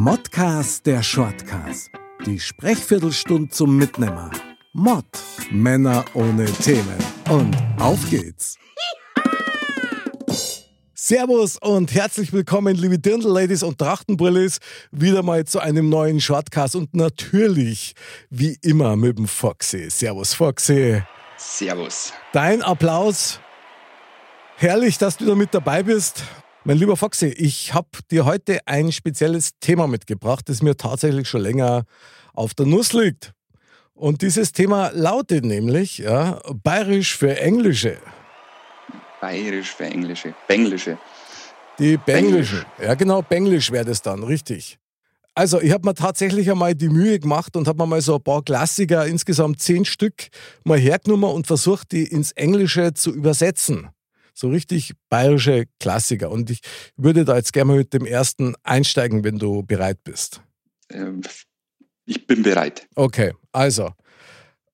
Modcast der Shortcast. Die Sprechviertelstunde zum Mitnehmer. Mod. Männer ohne Themen. Und auf geht's. Servus und herzlich willkommen, liebe Dirndl-Ladies und Trachtenbrillis, wieder mal zu einem neuen Shortcast und natürlich, wie immer, mit dem Foxy. Servus, Foxy. Servus. Dein Applaus. Herrlich, dass du da mit dabei bist. Mein lieber Foxy, ich habe dir heute ein spezielles Thema mitgebracht, das mir tatsächlich schon länger auf der Nuss liegt. Und dieses Thema lautet nämlich ja, Bayerisch für Englische. Bayerisch für Englische. Benglische. Die Benglische. Ja, genau, Benglisch wäre das dann, richtig. Also, ich habe mir tatsächlich einmal die Mühe gemacht und habe mir mal so ein paar Klassiker, insgesamt zehn Stück, mal hergenommen und versucht, die ins Englische zu übersetzen. So richtig bayerische Klassiker. Und ich würde da jetzt gerne mal mit dem ersten einsteigen, wenn du bereit bist. Ähm, ich bin bereit. Okay, also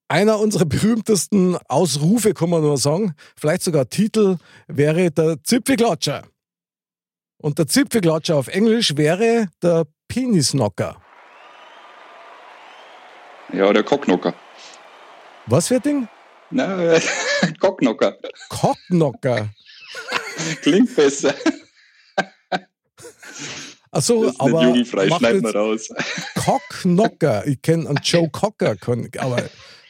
einer unserer berühmtesten Ausrufe, kann man nur sagen, vielleicht sogar Titel, wäre der Zipfelklatscher. Und der Zipfelklatscher auf Englisch wäre der Penisnocker. Ja, der Cocknocker. Was für ein Ding? Na, Cocknocker. Cocknocker. Klingt besser. Achso, aber. jugendfrei, wir jetzt raus. Cocknocker. Ich kenne einen Joe Cocker, aber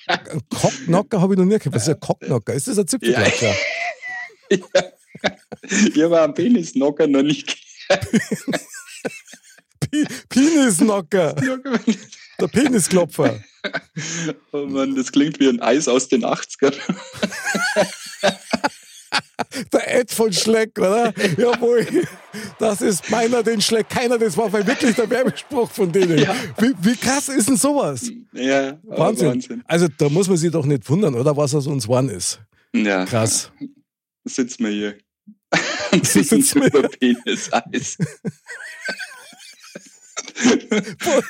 einen Cocknocker habe ich noch nie gehört. Was ist ein Cocknocker? Ist das ein Zipfelklatscher? Ich habe einen Penisnocker noch nicht Pi- Penisnocker. Der Penisklopfer. Oh Mann, das klingt wie ein Eis aus den 80ern. Der Ed von Schleck, oder? Jawohl. Das ist meiner den Schleck. Keiner, das war wirklich der Werbespruch von denen. Ja. Wie, wie krass ist denn sowas? Ja, oh, Wahnsinn. Wahnsinn. Also da muss man sich doch nicht wundern, oder? Was aus uns geworden ist. Ja, Krass. sitzen wir hier. Sitzen wir über Penis-Eis.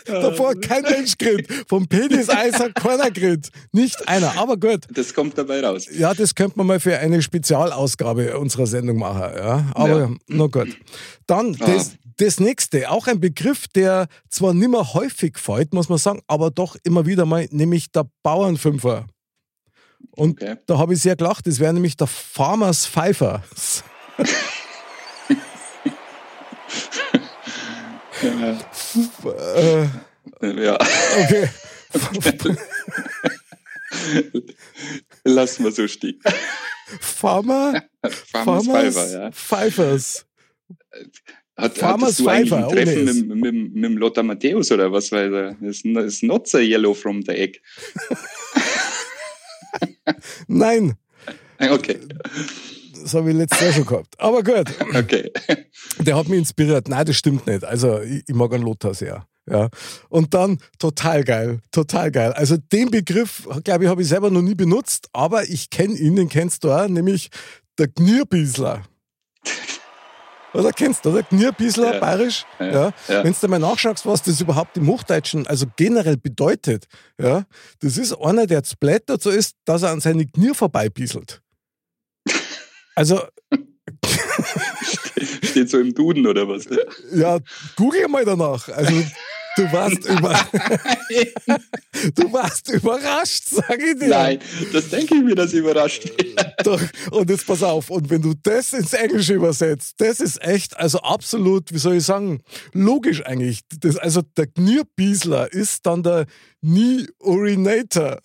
Davor kein Mensch grillt. Vom Penis-Eis hat keiner grillt. Nicht einer. Aber gut. Das kommt dabei raus. Ja, das könnte man mal für eine Spezialausgabe unserer Sendung machen. Ja? Aber Ja. na gut. Dann Ah. das, das nächste, auch ein Begriff, der zwar nicht mehr häufig fällt, muss man sagen, aber doch immer wieder mal, nämlich der Bauernfünfer. Und Okay. da habe ich sehr gelacht, das wäre nämlich der Farmers Pfeifer. äh, Ja, okay. lassen wir so stehen. Farmer, Farmers Farmers Pfeifer, ja. Pfeifers. Hat, Farmers du eigentlich Pfeifer, ein Treffen ohne es. mit, mit, mit dem Lothar Matthäus oder was? Weil er ist, ist not so yellow from the egg. Nein, Okay, das habe ich letztes Jahr schon gehabt. Aber gut. okay. Der hat mich inspiriert. Nein, das stimmt nicht. Also, ich, ich mag einen Lothar sehr. Ja. Und dann total geil, total geil. Also den Begriff, glaube ich, habe ich selber noch nie benutzt, aber ich kenne ihn, den kennst du auch, nämlich der Gnierbiesler. Oder kennst du, oder? Gnierbiesler, Ja. bayerisch. Ja. Ja, ja. Wenn du mal nachschaust, was das überhaupt im Hochdeutschen, also generell bedeutet, ja, das ist einer, der blättert so ist, dass er an seine Knier vorbeibieselt. Also, Steht so im Duden oder was? Ja, google mal danach. Also, du warst, über du warst überrascht, sag ich dir. Nein, das denke ich mir, das überrascht. Doch. Und jetzt pass auf, und wenn du das ins Englische übersetzt, das ist echt, also absolut, wie soll ich sagen, logisch eigentlich. Das, also der Knirbiesler ist dann der Knee-Urinator.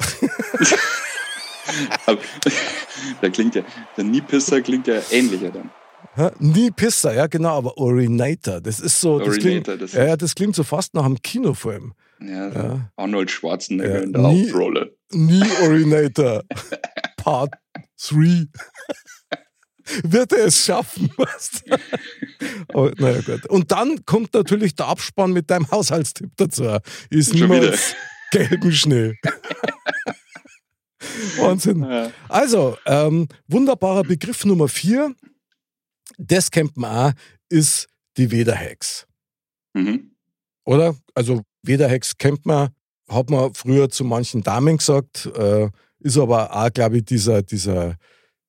Da klingt ja, der Niepisser klingt ja ähnlicher dann. Knee-Pisser, ja genau, aber Urinator, das ist so, das klingt, das ja, ist- ja, das klingt so fast nach einem Kinofilm. Ja, Ja. Arnold Schwarzenegger Ja, in der nie- Hauptrolle. Knee Urinator Part 3. Wird er es schaffen? Was? Aber, naja, gut. Und dann kommt natürlich der Abspann mit deinem Haushaltstipp dazu. Ist niemals gelben Schnee. Wahnsinn. Ja. Also, ähm, wunderbarer Begriff Nummer vier. Das kennt man auch, ist die Wederhex. Mhm. Oder? Also Wederhex kennt man, hat man früher zu manchen Damen gesagt, äh, ist aber auch, glaube ich, dieser, dieser,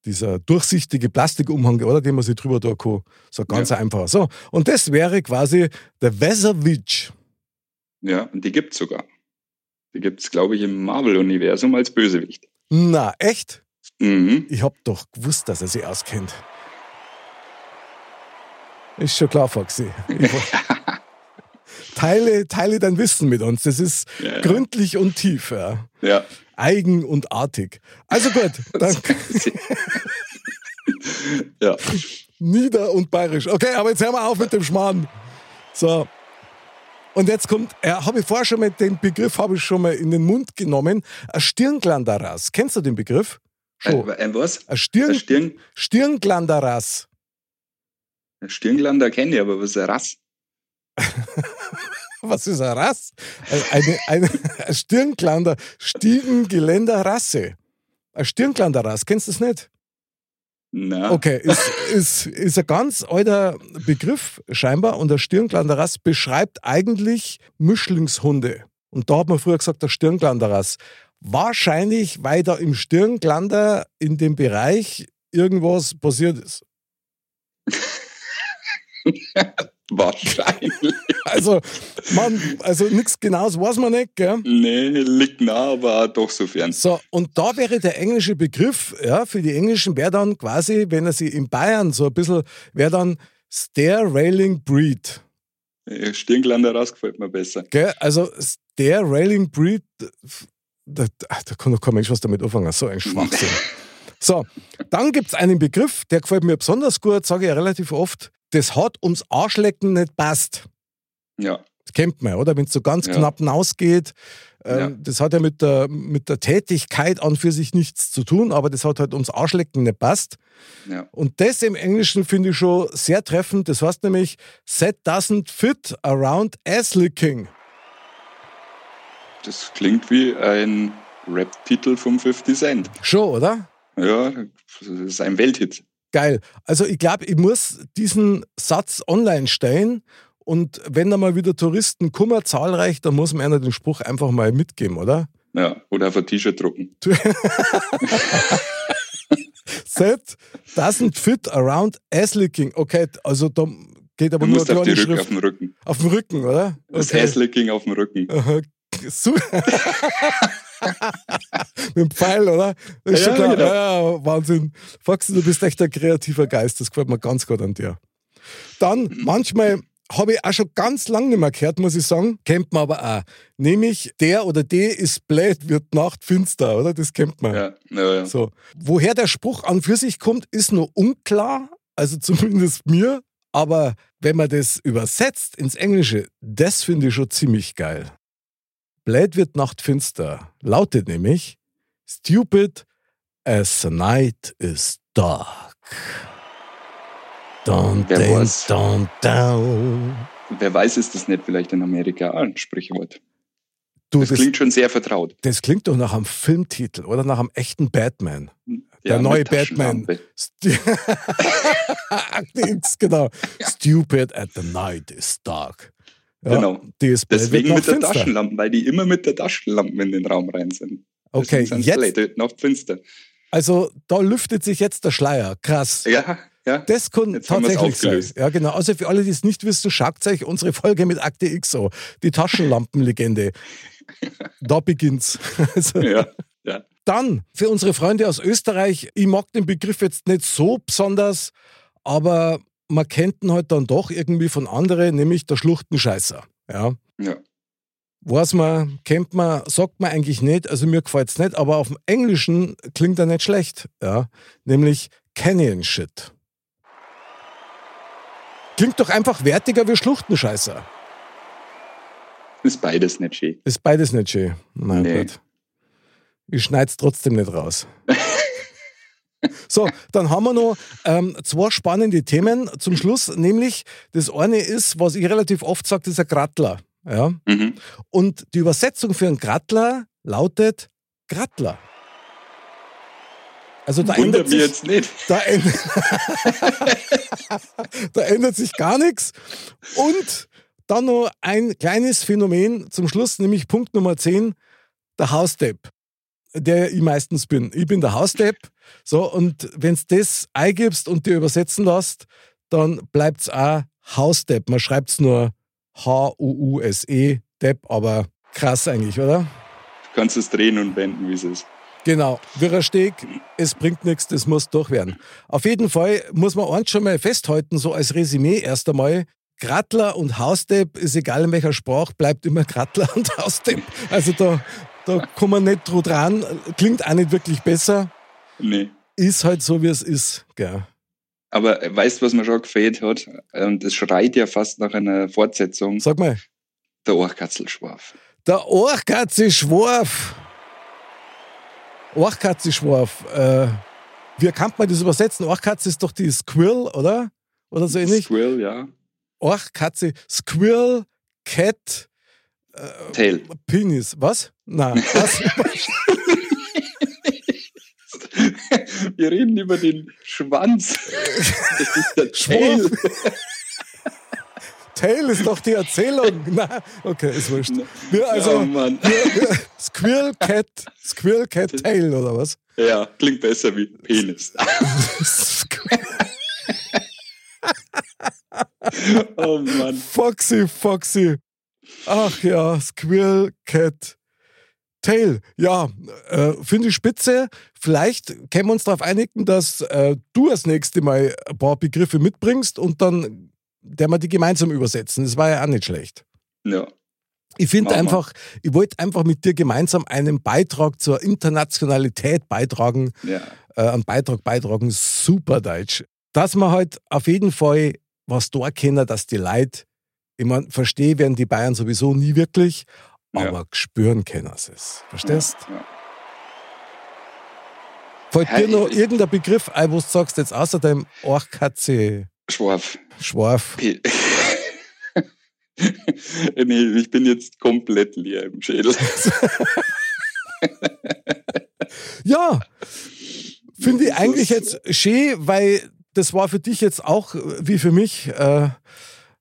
dieser durchsichtige Plastikumhang, oder, den man sich drüber tun kann. So ganz Ja. einfach. So, und das wäre quasi der Weserwitsch. Ja, und die gibt's sogar. Die gibt's, glaube ich, im Marvel-Universum als Bösewicht. Na, echt? Mhm. Ich hab doch gewusst, dass er sich auskennt. Ist schon klar, Foxy. Teile, teile dein Wissen mit uns. Das ist Ja, ja. gründlich und tief, ja. Ja. eigen und artig. Also gut, dann ja. nieder und bayerisch. Okay, aber jetzt hören wir auf mit dem Schmarrn. So. Und jetzt kommt, äh, habe ich vorher schon mal den Begriff habe ich schon mal in den Mund genommen. Ein Stirnglanderas. Kennst du den Begriff? Schon. Ein, ein was? Ein Ein Stirn, Stirn, Stirnglanderas. ein Stirnglander kenne ich, aber was ist ein Rass? Was ist ein Rass? Eine, eine, ein Stirnglander, Stiegengeländerrasse. Ein Stirnglanderras, kennst du das nicht? Na, Okay, ist, ist, ist ein ganz alter Begriff scheinbar und der Stirnglanderrass beschreibt eigentlich Mischlingshunde. Und da hat man früher gesagt, der Stirnglanderrass. Wahrscheinlich, weil da im Stirnglander in dem Bereich irgendwas passiert ist. wahrscheinlich. Also, man, also nichts Genaues weiß man nicht, gell? nee, liegt nah, aber doch so fern. So, und da wäre der englische Begriff, ja, für die Englischen wäre dann quasi, wenn er sie in Bayern so ein bisschen, wäre dann Stair Railing Breed. Stirnglander raus gefällt mir besser. Gell? Also Stair Railing Breed, da, da kann doch kein Mensch was damit anfangen, so ein Schwachsinn. so, dann gibt es einen Begriff, der gefällt mir besonders gut, sage ich ja relativ oft, das hat ums Arschlecken nicht passt. Ja, Das kennt man, oder? Wenn es so ganz Ja. knapp hinausgeht. Ähm, Ja. Das hat ja mit der, mit der Tätigkeit an für sich nichts zu tun, aber das hat halt ums Arschlecken nicht passt. ja. Und das im Englischen finde ich schon sehr treffend. Das heißt nämlich, set doesn't fit around ass licking. Das klingt wie ein Rap-Titel vom 50 Cent. Schon, oder? Ja, das ist ein Welthit. Geil. Also ich glaube, ich muss diesen Satz online stellen und wenn da mal wieder Touristen kummer zahlreich, dann muss man einer den Spruch einfach mal mitgeben, oder? Ja, oder auf ein T-Shirt drucken. Set doesn't fit around ass licking. Okay, also da geht aber Du nur musst eine auf, die kleine Rück, auf den Rücken. Auf dem Rücken, oder? Das Asslicking auf dem Rücken. So. Mit dem Pfeil, oder? Das ist Ja, schon klar. genau. Ja, Wahnsinn. Foxy, du bist echt ein kreativer Geist. Das gefällt mir ganz gut an dir. Dann, manchmal habe ich auch schon ganz lange nicht mehr gehört, muss ich sagen. Kennt man aber auch. Nämlich, der oder die ist blöd, wird Nacht finster, oder? Das kennt man. Ja, ja, ja. So. Woher der Spruch an für sich kommt, ist nur unklar. Also zumindest mir. Aber wenn man das übersetzt ins Englische, das finde ich schon ziemlich geil. Blöd wird Nacht finster lautet nämlich Stupid as the night is dark. Down, Wer down, weiß. down, down. Wer weiß, ist das nicht vielleicht in Amerika ein Sprichwort? Du, Das, das, klingt schon sehr vertraut. das klingt doch nach einem Filmtitel oder nach einem echten Batman. Der Ja, neue mit Batman. Akte X, genau. Stupid at the night is dark. Ja, Genau. Die ist blöd, Deswegen mit der. Taschenlampe, weil die immer mit der Taschenlampe in den Raum rein sind. Okay, jetzt, noch finster. also da lüftet sich jetzt der Schleier. Krass. Ja, ja. Das kann Jetzt tatsächlich sein. Ja, genau. Also für alle, die es nicht wissen, schaut euch unsere Folge mit Akte X an. Die Taschenlampenlegende. da beginnt's. Also, ja, ja. Dann für unsere Freunde aus Österreich, ich mag den Begriff jetzt nicht so besonders, aber man kennt ihn halt dann doch irgendwie von anderen, nämlich der Schluchtenscheißer. Ja. ja. Weiß man, kennt man, sagt man eigentlich nicht, also mir gefällt es nicht, aber auf dem Englischen klingt er nicht schlecht. Ja. Nämlich Canyon Shit. Klingt doch einfach wertiger wie Schluchtenscheißer. Ist beides nicht schön. Ist beides nicht schön. Na Nee. gut. Ich schneide es trotzdem nicht raus. so, dann haben wir noch ähm, zwei spannende Themen zum Schluss. Nämlich, das eine ist, was ich relativ oft sage, das ist ein Grattler. Ja? Mhm. Und die Übersetzung für einen Grattler lautet Grattler. Also da ändert, Wundert mich sich, jetzt nicht. da, ändert, da ändert sich gar nichts. Und dann noch ein kleines Phänomen zum Schluss, nämlich Punkt Nummer 10, der Hausdepp, der ich meistens bin. Ich bin der Hausdepp. So, und wenn du das eingibst und dir übersetzen lässt, dann bleibt es auch Hausdepp. Man schreibt es nur H-U-U-S-E, Depp, aber krass eigentlich, oder? Du kannst es drehen und wenden, wie es ist. Genau, Wirrer Steg, es bringt nichts, das muss durch werden. Auf jeden Fall muss man eins schon mal festhalten, so als Resümee erst einmal. Grattler und Hausdepp ist egal in welcher Sprache, bleibt immer Grattler und Hausdepp. Also da, da kommt man nicht drüber dran, klingt auch nicht wirklich besser. Nee. Ist halt so, wie es ist. Gell. Aber weißt du, was mir schon gefällt hat? Und es schreit ja fast nach einer Fortsetzung. Sag mal. Der Orchkatzelschwarf. Der Orchkatzelschwarf. Orchkatzelschwarf. Äh, wie kann man das übersetzen? Orchkatze ist doch die Squirrel, oder? Oder so ähnlich? Squirrel, ja. Orchkatze, Squirrel, Cat, äh, Tail. Penis. Was? Na, was? Wir reden über den Schwanz. Das ist der Tail. Tail ist doch die Erzählung. Na, okay, ist wurscht. Wir, also, oh, wir, wir, Squirrel Cat, Squirrel Cat Tail oder was? Ja, klingt besser wie Penis. oh Mann. Foxy, Foxy. Ach ja, Squirrel Cat Tail, ja, äh, finde ich spitze. Vielleicht können wir uns darauf einigen, dass äh, du das nächste Mal ein paar Begriffe mitbringst und dann der wir die gemeinsam übersetzen. Das war ja auch nicht schlecht. Ja. Ich finde einfach, ich wollte einfach mit dir gemeinsam einen Beitrag zur Internationalität beitragen, ja. äh, einen Beitrag beitragen, super Deutsch. Dass man halt auf jeden Fall was da kennen, dass die Leute, ich meine, verstehen werden die Bayern sowieso nie wirklich, aber ja. spüren können sie es. Verstehst? Ja, ja. Fällt dir noch irgendein Begriff ein, wo du sagst, jetzt außer dem Orchkatze? Schwarf. Schwarf. nee, ich bin jetzt komplett leer im Schädel. ja, finde ich eigentlich jetzt schön, weil das war für dich jetzt auch wie für mich äh,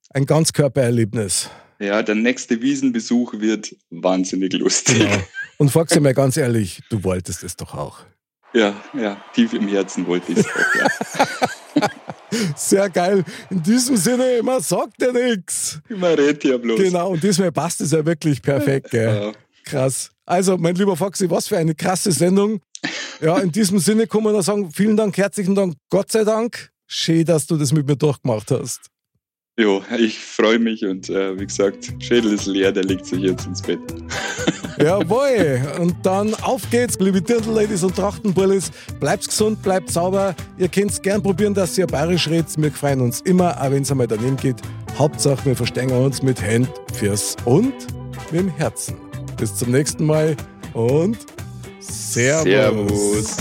ein Ganzkörpererlebnis. Ja, der nächste Wiesenbesuch wird wahnsinnig lustig. Genau. Und frag sie mir ganz ehrlich, du wolltest es doch auch. Ja, ja, tief im Herzen wollte ich es auch, ja. Sehr geil. In diesem Sinne, man sagt ja nichts. Man redet ja bloß. Genau, und diesmal passt es ja wirklich perfekt. Gell? Ja. Krass. Also, mein lieber Foxy, was für eine krasse Sendung. Ja, in diesem Sinne kann man nur sagen, vielen Dank, herzlichen Dank, Gott sei Dank. Schön, dass du das mit mir durchgemacht hast. Jo, ich freue mich und äh, wie gesagt, Schädel ist leer, der legt sich jetzt ins Bett. Jawohl, und dann auf geht's, liebe Dirndl-Ladies und Trachtenbullis. Bleibt gesund, bleibt sauber. Ihr könnt es gern probieren, dass ihr bayerisch redet. Wir freuen uns immer, auch wenn es einmal daneben geht. Hauptsache, wir verstehen uns mit Hand, Fürs und mit dem Herzen. Bis zum nächsten Mal und Servus. Servus.